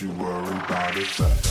you worry about it.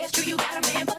dance you got a man.